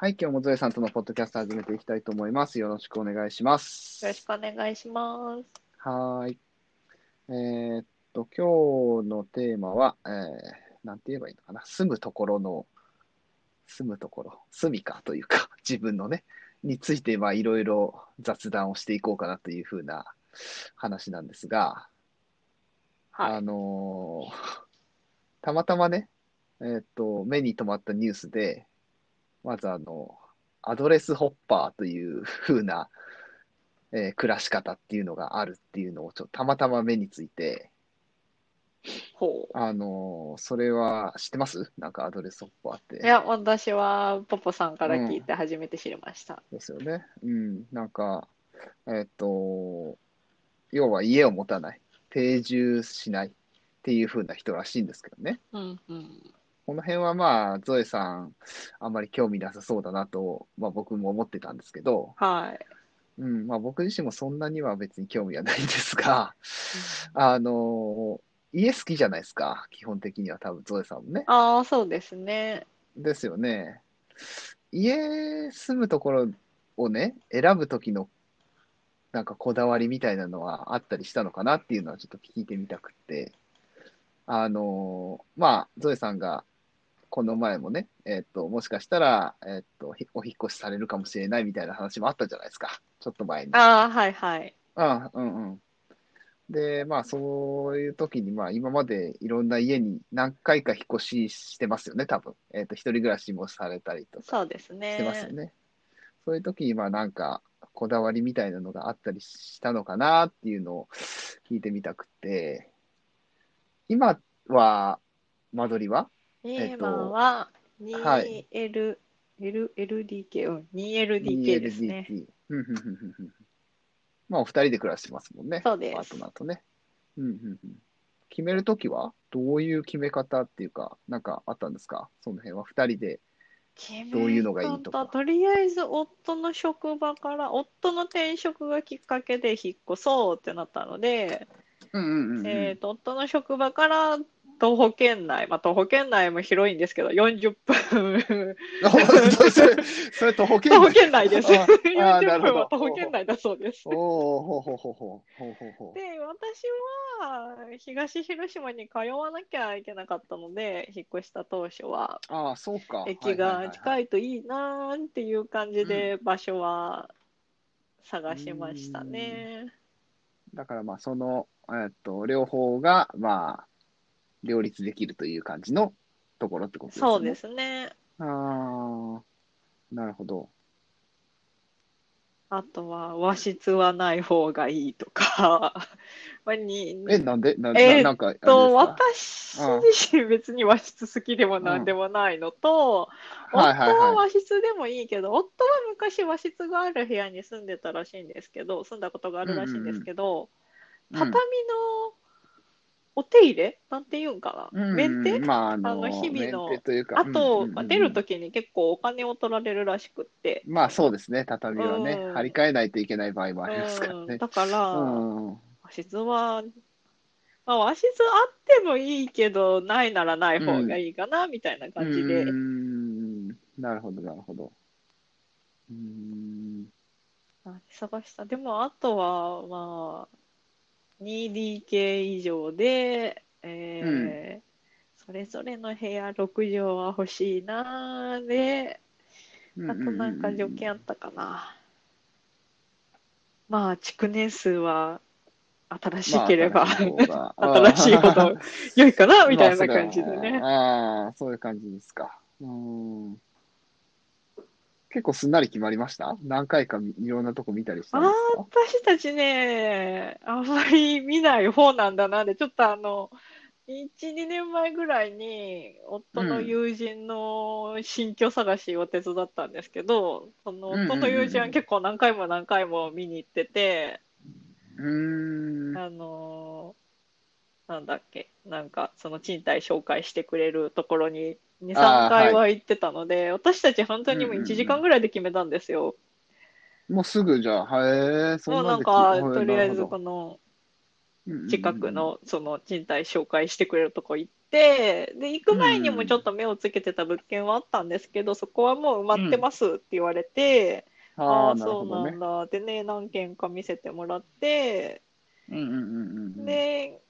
はい、今日もゾエさんとのポッドキャスト始めていきたいと思います。よろしくお願いします。よろしくお願いします。はーい。えーっと、今日のテーマは、えー、なんて言えばいいのかな。住むところの、住むところ、住みかというか、自分のね、について、まあ、いろいろ雑談をしていこうかなというふうな話なんですが、はい。あのーたまたまね、えーっと、目に留まったニュースで、まずあの、アドレスホッパーという風な、えー暮らし方っていうのがあるっていうのをちょっとたまたま目について、ほあのーそれは知ってます？なんかアドレスホッパーっう。いて。や、私はポポさんから聞いて初めて知りました。ですよね。うん。なんか、えーっと、要は家を持たない、定住しないっていう風な人らしいんですけどね。うんうん。この辺はまあ、ゾエさん、あんまり興味なさそうだなと、まあ僕も思ってたんですけど、はい。うん、まあ僕自身もそんなには別に興味はないんですが、あの、家好きじゃないですか、基本的には多分ゾエさんもね。ああ、そうですね。ですよね。家住むところをね、選ぶ時のなんかこだわりみたいなのはあったりしたのかなっていうのはちょっと聞いてみたくって、あの、まあ、ゾエさんがこの前もね、えっと、もしかしたら、えっと、ひお引っ越しされるかもしれないみたいな話もあったじゃないですか。ちょっと前に。ああ、はいはい。うん、うん、うん。で、まあ、そういう時に、まあ、今までいろんな家に何回か引っ越ししてますよね、多分。えっと、一人暮らしもされたりとかそうですしてますよね。ね。そういう時に、まあ、なんか、こだわりみたいなのがあったりしたのかなっていうのを聞いてみたくて、今は、間取りは？えっと今ははい 2L、L、LDK、うん、2LDK ですね。2LDK。うんうんうんうんうんまあ、お二人で暮らしてますもんね。そうですパートナーとね。うんうんうん決めるときはどういう決め方っていうか、なんかあったんですか？その辺は二人で。どういうのがいいとかとりあえず夫の職場から、夫の転職がきっかけで引っ越そうってなったので、うんうんうんうん。えーと、夫の職場から徒歩圏内、まあ、徒歩圏内も広いんですけど、40分、それ、それ徒歩圏徒歩内圏内です。ああなるほ40ど分は徒歩圏内だそうです。おおほうほうほうほうほうほうほう。で、私は東広島に通わなきゃいけなかったので、引っ越した当初は、ああ、そうか。駅が近い。いといいなーっていう感じで場所は探しましたね。だからまあ、その、えっと、両方が、まあ、両立できるという感じのところってことですね。そうですね。ああ、なるほど。あとは和室はない方がいいとか、まあにえ、なんでなんえーなんかと私自身別に和室好きでもなんでもないのと、はいはいはい。夫は和室でもいいけど、夫は昔和室がある部屋に住んでたらしいんですけど、住んだことがあるらしいんですけど、うん畳のお手入れ？なんて言うんかな、うんメンテまあ、あの、あの日々のというか、あと、うんうんうんまあ出るときに結構お金を取られるらしくって。まあそうですね、畳はね、うん張り替えないといけない場合もありますからうんね。だから、うん。和室は、まあ、和室あってもいいけど、ないならない方がいいかな、みたいな感じで。なるほど、なるほど。うーん。あ探した。でも、あとは、まあ、2DK 以上で、えーそれぞれの部屋6畳は欲しいなーで、あとなんか条件あったかな。まあ、築年数は新しければ、まあ新しいほど 良いかな、みたいな感じでね。ああ、そういう感じですか。うーん。結構すんなり決まりました？何回かみいろんなとこ見たりしたんですか？私たちね、あんまり見ない方なんだな。で、ちょっとあの、1、2年前ぐらいに、夫の友人の新居探しを手伝ったんですけど、そのうんうんうんうん。夫の友人は結構何回も何回も見に行ってて、うーん。あのーなんだっけ、なんかその賃貸紹介してくれるところに2、3あー回は行ってたので、私たち本当にもううんうんうん1時間ぐらいで決めたんですよ。もうすぐじゃあ、へえ、そもうなんか、決とりあえずこのうんうんうん近くのその賃貸紹介してくれるとこ行って、で、行く前にもちょっと目をつけてた物件はあったんですけど、そこはもう埋まってますって言われて、ああ、ああ、なるそうな。んだ。でね、何軒か見せてもらって、うんうんうんうんうん。で、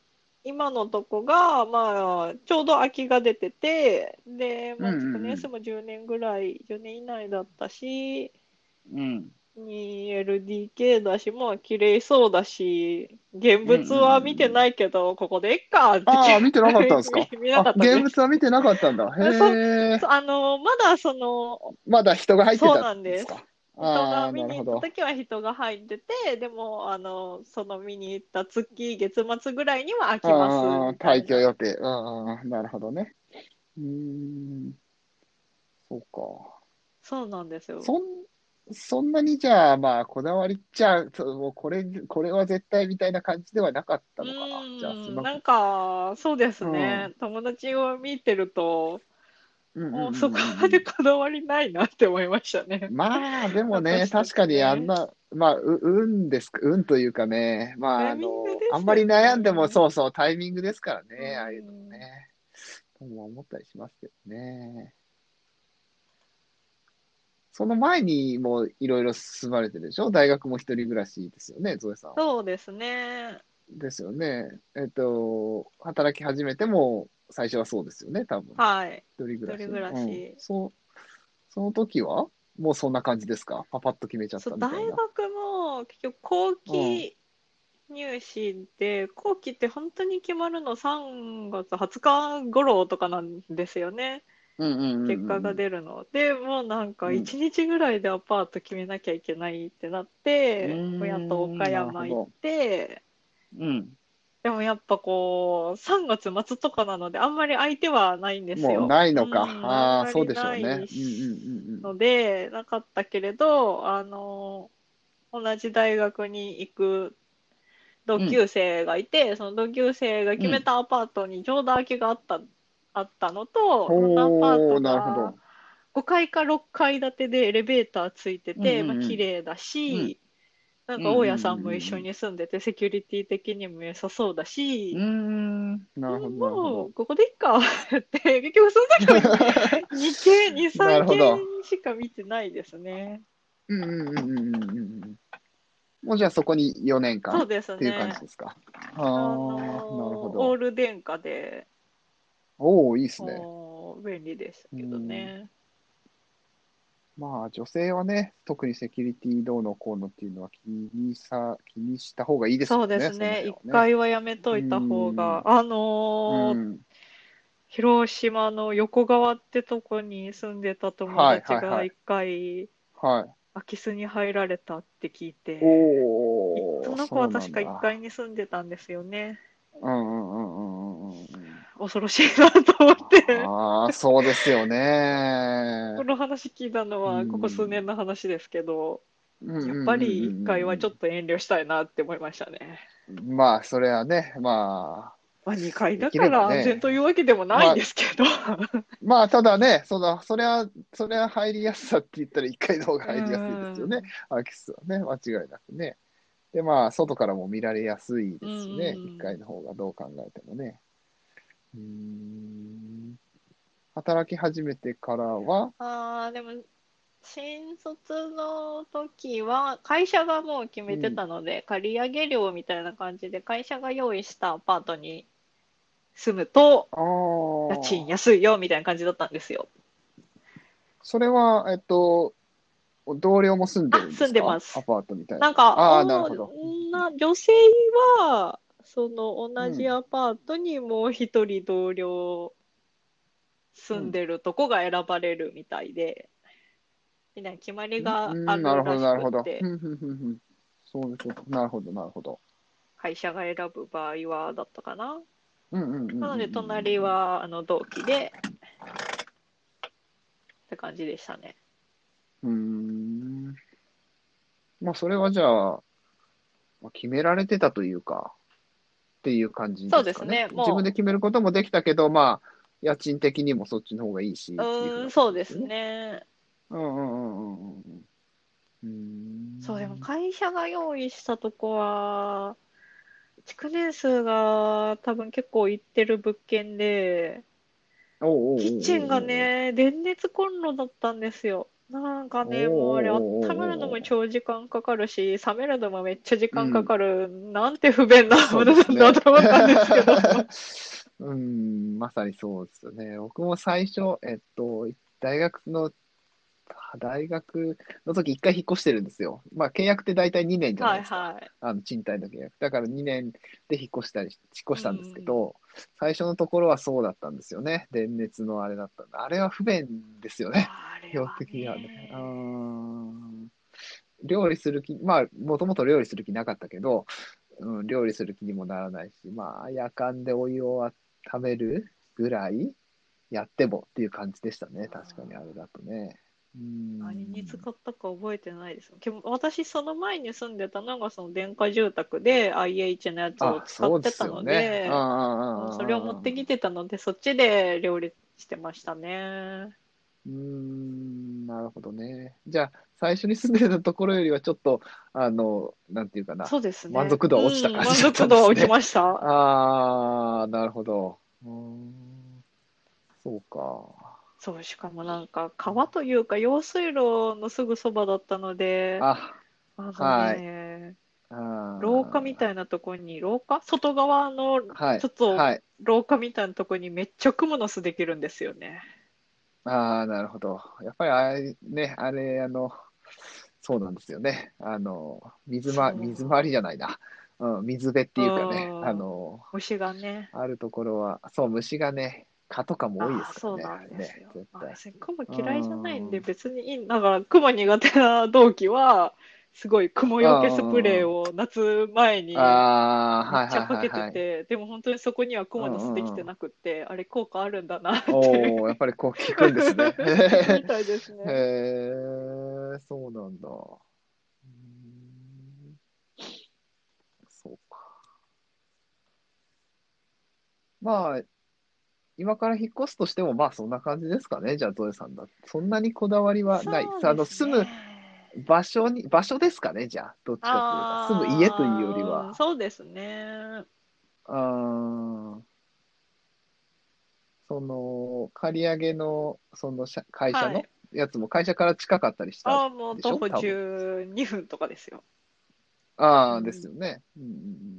今のとこが、まあ、ちょうど空きが出てて、で、まあ、うんうんうん築年数も10年ぐらい、10年以内だったし、うん。2LDK だし、まあ、綺麗そうだし、現物は見てないけど、ここでいっかってああ、見てなかったんですか？見 見なかあ、ったです現物は見てなかったんだ。へえ。あの、まだその、まだ人が入ってそうたなんんですですか。人が見に。行った時は人が入ってて、でも、あの、その見に行った月、月末ぐらいには空きます。退去予定。うんうん、なるほどね。うーん。そうか。そうなんですよ。そん、そんなにじゃあ、まあ、こだわりっちゃ、そうもうこれ、これは絶対みたいな感じではなかったのかな。じゃあ、なんか、そうですね。友達を見てると、うんうんうんうんもうそこまでこだわりないなって思いましたね。まあ、でもね、確かにねあんな、まあ、う、運ですか、運というかね、まあ、あのねあんまり悩んでも、そうそう、タイミングですからね、うんああいうのね。とも思ったりしますけどね。その前にもいろいろ進まれてるでしょ？大学も一人暮らしですよね、ゾエさんは。そうですね。ですよね。えっと、働き始めても最初はそうですよね、多分。はい。一人暮らし。一人暮らしうんそう、その時はもうそんな感じですか？パパッと決めちゃったそうみたいな。大学も結局後期入試で、後期って本当に決まるの3月20日頃とかなんですよね。うんうんうんうん結果が出るの。で、もうなんかうん1日ぐらいでアパート決めなきゃいけないってなってう、ーん親と岡山行って、うん。でもやっぱこう、3月末とかなので、あんまり相手はないんですよ。もうないのか。うんああ、そうでしょうね。うん。ので、なかったけれど、あの、同じ大学に行く同級生がいて、その同級生が決めたアパートにちょうど空きがあった、あったのと、そのアパートがど。5階か6階建てでエレベーターついてて、うんうんうんまあ綺麗だし、なんか大家さんも一緒に住んでて、セキュリティ的にも良さそうだしうー、ん。なるほど、もほうここでいいかって、結局その時は ど。2軒、2、3なるほど軒しか見てないですね。うんうんうんうんうんうん。もうじゃあそこに4年間っていう感ねじ。ですか？あああ、なるのほオーど。ル電化で、おおいいですね。便利ですけどね。まあ女性はね、特にセキュリティどうのこうのっていうのは気にさ、気にした方がいいですよね。そうですね。一ね回はやめといた方が、あのーうん広島の横川ってとこに住んでた友達はいはいはいが一回はい。空き巣に入られたって聞いて、おお。その子は確かそうなんだ1階に住んでたんですよね。うんうんうん。恐ろしいなと思って。ああ、そうですよねこ。の話聞いたのはうんここ数年の話ですけど、ややっぱり1階はちょっと遠慮したいなって思いましたね。と。まあ、それはね、まあ、まあ、2階だから安全というわけでもないんですけど。まあ、ただね、その、それは、それは入りやすさって言ったら1階の方が入りやすいですよね。空き巣はね、間違いなくね。で、まあ、外からも見られやすいですしね、うん1階の方がどう考えてもね。うーん。働き始めてからは、ああ、でも、新卒の時は、会社がもう決めてたので、借り上げ料みたいな感じで、会社が用意したアパートに住むと、ああ、家賃安いよみたいな感じだったんですよ。それは、えっと、同僚も住んでるんですか？あ住んでますアパートみたいな。なんか、ああ、おなるほど。な女性は、その同じアパートにもう一人同僚住んでるとこが選ばれるみたいで、みたいな決まりがあうんるなるほど、なるほど。そうです。なるほど、なるほど。会社が選ぶ場合はだったかな。うんうんうんうんうん。なので、隣はあの同期で、って感じでしたね。うーん。まあ、それはじゃあ、まあ決められてたというか、っていう感じですかね。そうですねもう自分で決めることもできたけど、まあ、家賃的にもそっちの方がいいし。うんそうです。ね。うんうんうんうんうん。そう、でも会社が用意したとこは、築年数が多分結構いってる物件で、おうおうおうおうキッチンが。ね、電熱コンロだったんですよ。なんかね、もうあれ、温めるのも長時間かかるし、冷めるのもめっちゃ時間かかる。なんて不便なものなんだと思ったんですけど。うん、まさにそうですよね。僕も最初、えっと、大学の、大学の時一回引っ越してるんですよ。まあ、契約って大体2年じゃなはいいですか。はい。あの、賃貸の契約。だから2年で引っ越したり、引っ越したんですけど、最初のところはそうだったんですよね。電熱のあれだったんだ。あれは不便ですよね。基本的にはね。ねうーん料理する気、まあ、もともと料理する気なかったけど、うん、料理する気にもならないし、まあ、夜間でお湯を温めるぐらいやってもっていう感じでしたね。確かにあれだとね。うん何に使ったか覚えてないです。でも私、その前に住んでたのが、その電化住宅で IH のやつをあ、使ってたのでそれを持ってきてたので、そっちで料理してましたね。うーん、なるほどね。じゃあ、最初に住んでたところよりはちょっと、あの、なんていうかな。そうですね。満足度は落ちた感じだうん満足度は落ちました。ああ、なるほど。うーん、そうか。そう、しかもなんか、川というか、用水路のすぐそばだったので、あ、あのはいね、あー廊下みたいなとこに、廊下外側のはいちょっとはい。廊下みたいなとこにめっちゃクモの巣できるんですよね。ああ、なるほど。やっぱりあれ、ね、あれ、あの、そうなんですよね。あの、水ま、水回りじゃないな。うん、水辺っていうかねう、んあの、虫がね。あるところは、そう、虫がね、蚊とかも多いであすからね、そうなんですよ。ね、絶まあ、対。別にクモ嫌いじゃないんでうん別にいい。だから、クモ苦手な同期は、すごいクモよけスプレーを夏前にめっちゃかけ。てて、でも本当にそこにはクモの巣できてなくって、あれ効果あるんだなって。おお、やっぱりこう聞くんですね。みたいですね。へえ、そうなんだ。そうか。まあ、今から引っ越すとしても、まあそんな感じですかね。じゃあ、ゾエさんだ。そんなにこだわりはない。そうあの、ですね住む場所に、場所ですかね。じゃあ、どっちかというと。住む家というよりあーは。そうですね。あーその、借り上げの、その社会社のはいやつも会社から近かったりしたああ、もうでしょ徒歩多分12分とかですよ。ああ、うんですよね。うんうんうん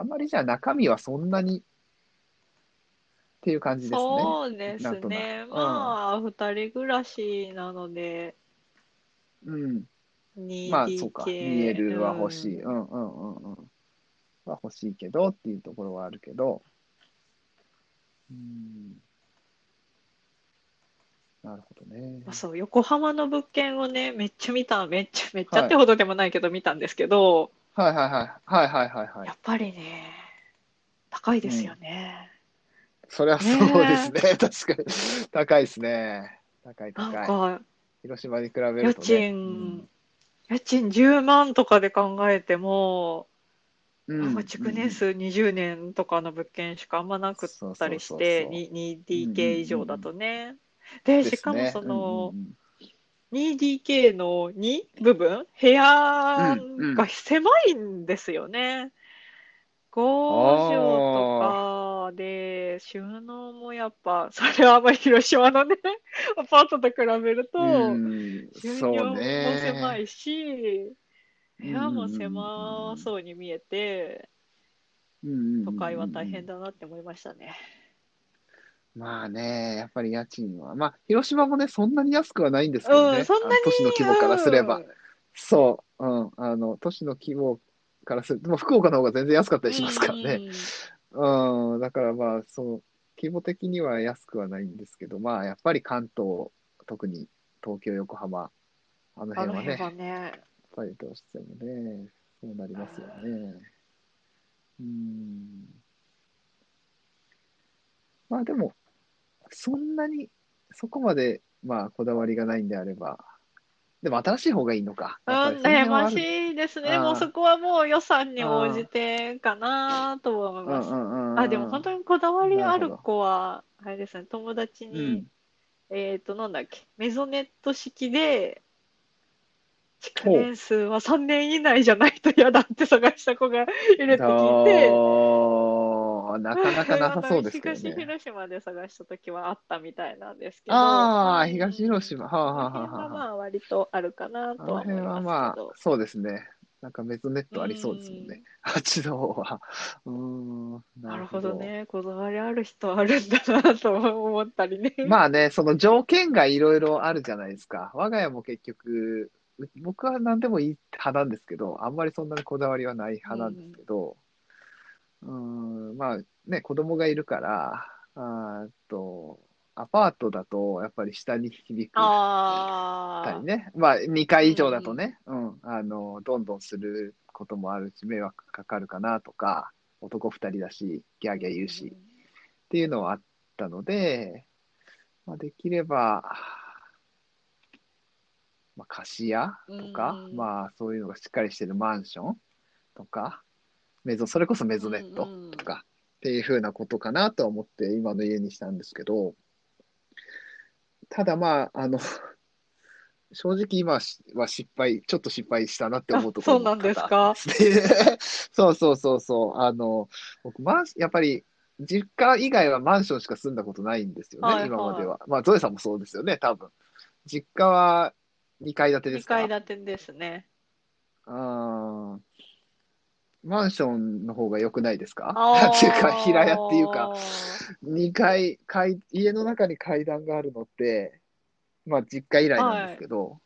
あんまりじゃあ中身はそんなにっていう感じですね。そうですなんとなね。くまあ、二人暮らしなので、うん。2DK。まあそうか。2L は欲しい。ううんんうんうんうん。は欲しいけどっていうところはあるけど。うん。なるほどねまあ。そう、横浜の物件をね、めっちゃ見た、めっちゃ、めっちゃってほどでもないけど見たんですけど、はいはいはい。はいはいはいはいや。っぱりね、高いですよね。それはそうですね。確かに。高いですね。高いなん高い。か、広島に比べる家とね。賃、家賃10万とかで考えても、うんなんか築年数20年とかの物件しかあんまなくったりして、そうそうそうに 2DK 以上だとね。で、しかもその、うんうんうん 2DK の2部分？部屋うんうんが狭いんですよね。5畳とかで、収納もやっぱ、それはあんまり広島のね、アパートと比べると、収納もね。狭いし、部屋も狭そうに見えて、都会は大変だ。だなって思いましたね。まあね、やっぱり家賃は。まあ、広島もね、そんなに安くはないんですけどね。うん、そんなにあの都市の規模からすれば。うんそう。うん。あの、都市の規模からすると、でも福岡の方が全然安かったりしますからね。うん。だからまあ、そう、規模的には安くはないんですけど、まあ、やっぱり関東、特に東京、横浜、あのあの辺はね、辺はね、やっぱりどうしてもね、そうなりますよね。うん。まあでも、そんなに、そこまで、まあ、こだわりがないんであれば、でも新しい方がいいのか。うん、悩ましいですね。もうそこはもう予算に応じてかなとは思います。あ、でも本当にこだわりある子は、あれですね、友達に、うんえっと、なんだっけ、メゾネット式で、築年数は3年以内じゃないと嫌だって探した子がいるって聞いて、あーなかなかなさそうですけど東ね。広島で探した時はあったみたいなんですけど、ああ、うん東広島。はあ、はあははあはあ、まあ割とあるかなとは思いまますあけど。、そうですね。なんかメゾネットありそうですもんね。八度は。うーん。なるほど。ね。こだわりある人あるんだなと思ったりね。まあね、その条件がいろいろあるじゃないですか。我が家も結局、う僕は何でもいい派なんですけど、あんまりそんなにこだわりはない派なんですけど、うーん、まあね、子供がいるから、あと、アパートだと、やっぱり下に響く。たりね。まあ、2階以上だとね、うん、あの、どんどんすることもあるし、迷惑かかるかなとか、男2人だし、ギャーギャー言うし、っていうのはあったので、まあ、できれば、まあ、貸し屋とか、うん。まあ、そういうのがしっかりしてるマンションとか、メゾ、それこそメゾネットとか、っていうふうなことかなと思って今の家にしたんですけど、ただまあ、あの、正直今は失敗、ちょっと失敗したなって思うところそうなんですか？ね そうそうそうそう。あの、僕、マンシやっぱり、実家以外はマンションしか住んだことないんですよね、はいはい今までは。まあ、ゾエさんもそうですよね、多分。実家は2階建てで2すか？階建てですね。あーマンションの方が良くないですか？あ っていうか、平屋っていうか、あ2階、階、家の中に階段があるのって、まあ、実家以来なんですけど、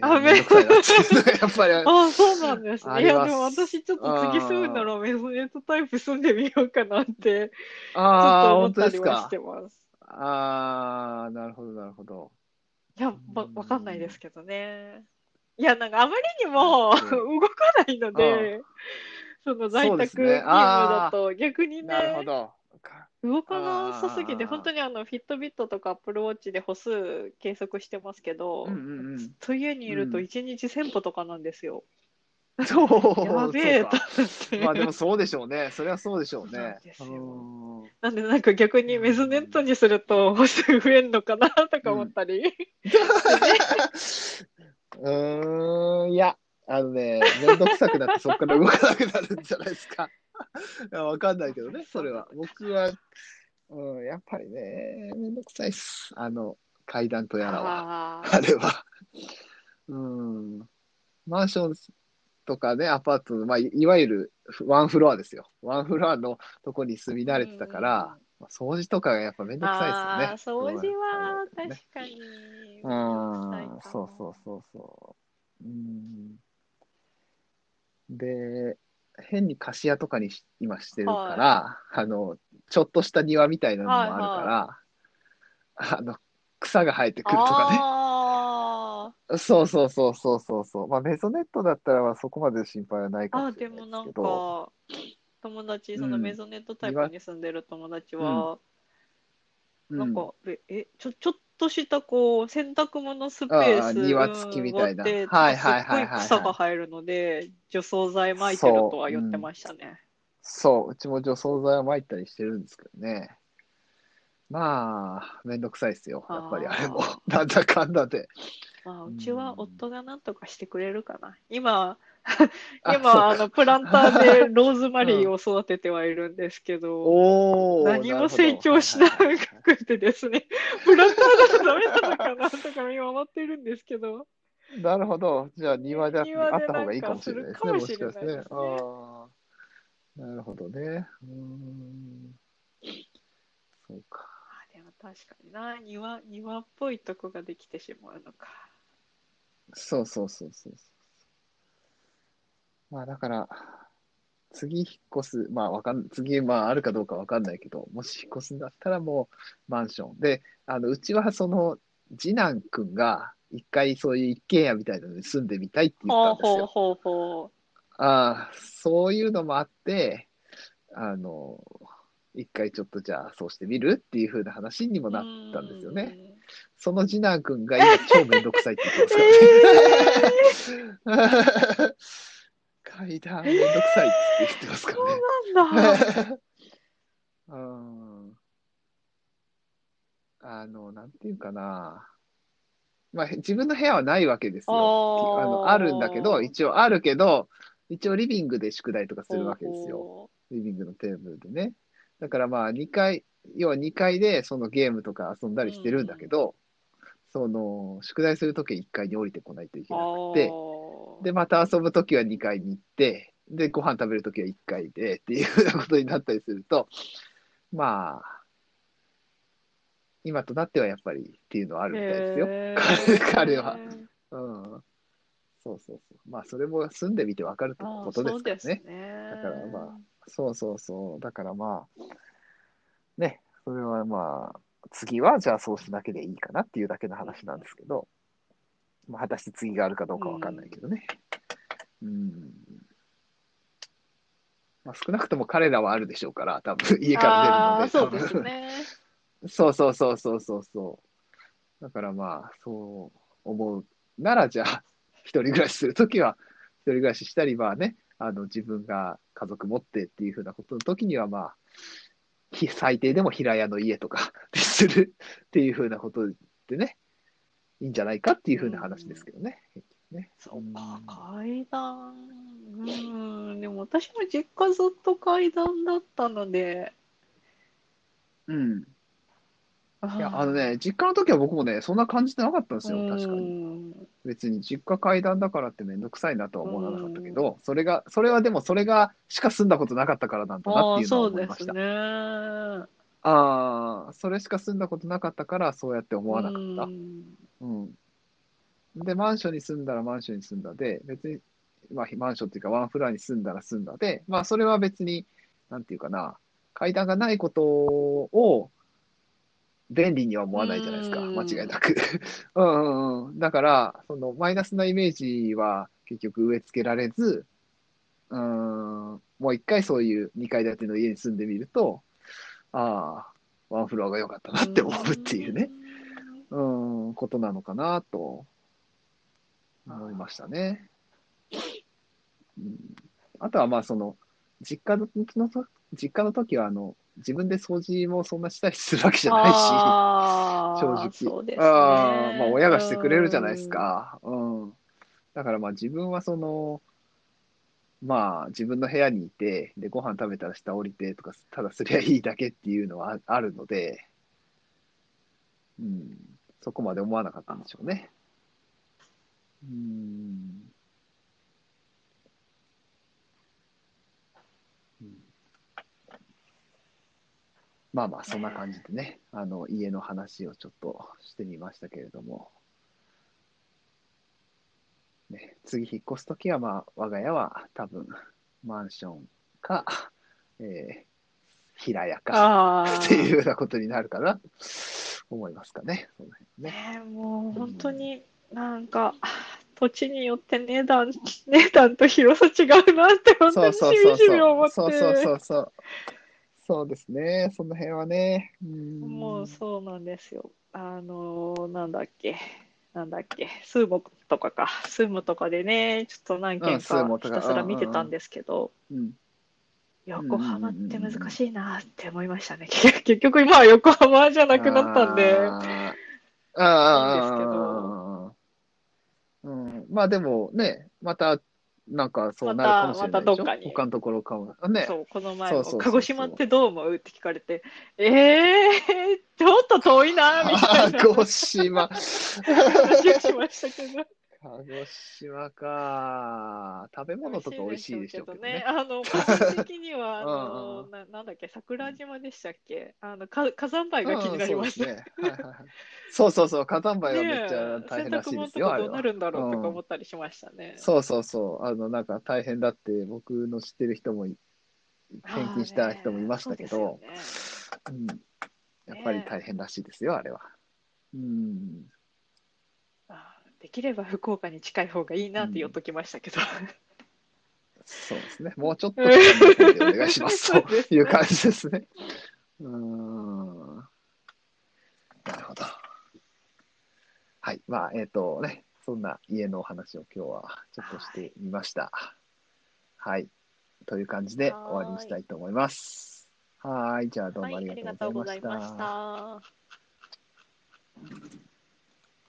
あいやめんどくさいなっていうのがやっぱり、ー あー、そうなんですね。いや、でも私ちょっと次住むならメゾネットタイプ住んでみようかなって、ちょっああ、と思ったりはして。ます。ああ、なるほど、なるほど。いや、わ、わかんないですけどね。いや、なんかあまりにもうん。動かないので、その在宅勤務だと逆になるほね、動かなさすぎて、本当にあの、フィットビットとかアップルウォッチで歩数計測してますけど、うんうんうん。ずっと家にいるとうん。1日1000歩とかなんですよ。そう、やべえとそうか。思って。まあでもそうでしょうね。それはそうでしょうね。なんでなんか逆にメゾネットにすると歩数増えんのかなとか思ったり。う ーん、いや、あのね、めんどくさくなってそこから動かなくなるんじゃないですか。いや、わかんないけどね、それは。僕は、うん、やっぱりね、めんどくさいっす。あの、階段とやらは。ああれは。うん。マンションとかね、アパートの、まあ、いいわゆるワンフロアですよ。ワンフロアのとこに住み慣れてたから、まあ掃除とかがやっぱめんどくさいですよね。掃除は確かに。うん、そうそうそうそう。うん。で、変に貸し屋とかにし今してるから、あの、ちょっとした庭みたいなのもあるから、あの、草が生えてくるとかね。あそうそうそうそうそうそう。まあ、メゾネットだったらまあそこまで心配はないかもしれでもなんないですけど。か、友達、そのうんメゾネットタイプに住んでる友達は、うんなんか、え、えちょ、ちょっとしたこう、洗濯物スペあースあ庭付きみたいなで、はいはいはい草が生えるので、除草剤撒いてるとは言ってましたね。そう、うちも除草剤は撒いたりしてるんですけどね。まあ、めんどくさいですよ。やっぱりあれもあ。なんだかんだで。まあ、うちは夫がなんとかしてくれるかな。今、あ今、あの、プランターでローズマリーを育ててはいるんですけど、おー何も成長しなくてですね、プランターだとダメなのかなとか見守ってるんですけど、なるほど。じゃあ庭であった方がいいかもしれないですね。すね。ですねああ。なるほどね。うーん。そうか。あでも確かにな、庭、庭っぽいとこができてしまうのか。そうそうそうそう。まあだから、次引っ越す、まあわかん、次まああるかどうかわかんないけど、もし引っ越すんだったらもうマンション。で、あの、うちはその、次男くんが一回そういう一軒家みたいなのに住んでみたいって言ほうんったですよ。ほうほうほああ、そういうのもあって、あの、一回ちょっとじゃあそうしてみるっていう風な話にもう。なったんですよね。うん。その次男くんが今超めんどくさいって言ってますからね。階段めんどくさいって言ってますかそうなんだ。らね。うん。あの、なんていうかな。まあ、自分の部屋はないわけですよ。あのあるんだけど、一応あるけど、一応リビングで宿題とかするわけですよ。よ。リビングのテーブルでね。だからまあ2階、要は2階でそのゲームとか遊んだりしてるんだけど、その宿題するときは1階に降りてこないといけなくて、で、また遊ぶときは2階に行って、で、ご飯食べるときは1階でっていうふうなことになったりすると、まあ、今となってはやっぱりっていうのはあるみたいですよ。へ 彼は。うん。そうそうそう。まあ、それも住んでみてわかるってことですからね。ね。だからまあそうそうそう。だからまあ、ね、それはまあ、次はじゃあそうしなきゃでいいかなっていうだけの話なんですけど、まあ、果たして次があるかどうかわかんないけどね。うん。まあ、少なくとも彼らはあるでしょうから、多分家からあ出るので。ーそうですね。そ うそうそうそうそうそう。だからまあ、そう思うなら、じゃあ、一人暮らしするときは、一人暮らししたり、まあね、あの、自分が家族持ってっていうふうなことの時には、まあ、ひ 最低でも平屋の家とかで するっていうふうなことでね、いいんじゃないかっていうふうな話ですけどね。ねそうか、階段。うん、でも私も実家ずっと階段だったので。うん。いいや、あのね、実家の時は僕もね、そんな感じてなかったんですよ、確かに。に。別に実家階段だからってめんどくさいなとは思わなかったけど、それが、それはでもそれがしか住んだことなかったからなんだなっていうのはそうです思いました。ね。ああ、それしか住んだことなかったからそうやって思わなかった。うんうん。で、マンションに住んだらマンションに住んだで、別に、まあ、マンションっていうかワンフロアに住んだら住んだで、まあ、それは別に、なんていうかな、階段がないことを便利には思わないじゃないですか、うん間違いなく。うんうんうん。だから、そのマイナスなイメージは結局植え付けられず、うーん、もう一回そういう2階建ての家に住んでみると、ああ、ワンフロアが良かったなって思うっていうね。。うん、ことなのかなと思いましたね。うん、あとはまあその実家の実家の時はあの自分で掃除もそんなしたりするわけじゃないし、正直。ね。ああまあ親がしてくれるじゃないですか。うん。だからまあ自分はその、まあ自分の部屋にいて、でご飯食べたら下降りてとか、ただすりゃいいだけっていうのはああるので、うん、そこまで思わなかったんでしょうね。うん。うんまあまあ、そんな感じでね、あの、家の話をちょっとしてみましたけれども、ね、次引っ越すときは、まあ、我が家は多分、マンションか、えー平屋か。っていうようなことになるかな、思いますかね、その辺ね。ねもう本当になんか土地によって値段値段と広さ違うなって本当にしみじみ。思ってそうそうそうそう。そうですね、その辺はね。うん。もうそうなんですよ。あのなんだっけ。なんだっけ。スーモとかか。スーモとかでねちょっと何件うんスーモかとか。ひたすら見てたんですけど。うん横浜って難しいなって思いましたね。結局今は横浜じゃなくなったんで。あーあー、いいんですけど。うん、まあでもね、また、なんかそうなるかもしれないでしょ？ま他のところかも。ね。そう、この前も、そうそうそうそう鹿児島ってどう思う？って聞かれて、えー、ちょっと遠いな、みたいな 鹿児島。話をしましたけど。鹿児島か。食べ物とか美味しいでしょうけどね。あの、個人的には、あうんの、うんななんだっけ、桜島でしたっけ？あの、か火山灰が気になりました。うんそう そうそうそう、火山灰はめっちゃ大変らしい洗濯物ですよ、とかどう。なるんだろうとかうん思ったりしましたね。そうそうそう、あの、なんか大変だって、僕の知ってる人もい、転勤した人もいましたけど、うん、やっぱり大変らしいですよ、あれは。うん。できれば福岡に近い方がいいなって言っときましたけど。そうですね。もうちょっとお願いします。そうという感じですね。うーん。なるほど。はい。まあ、えっ、とね、そんな家のお話を今日はちょっとしてみました。はい。という感じで終わりにしたいと思います。はい。じゃあどうもありがとうございました。はい、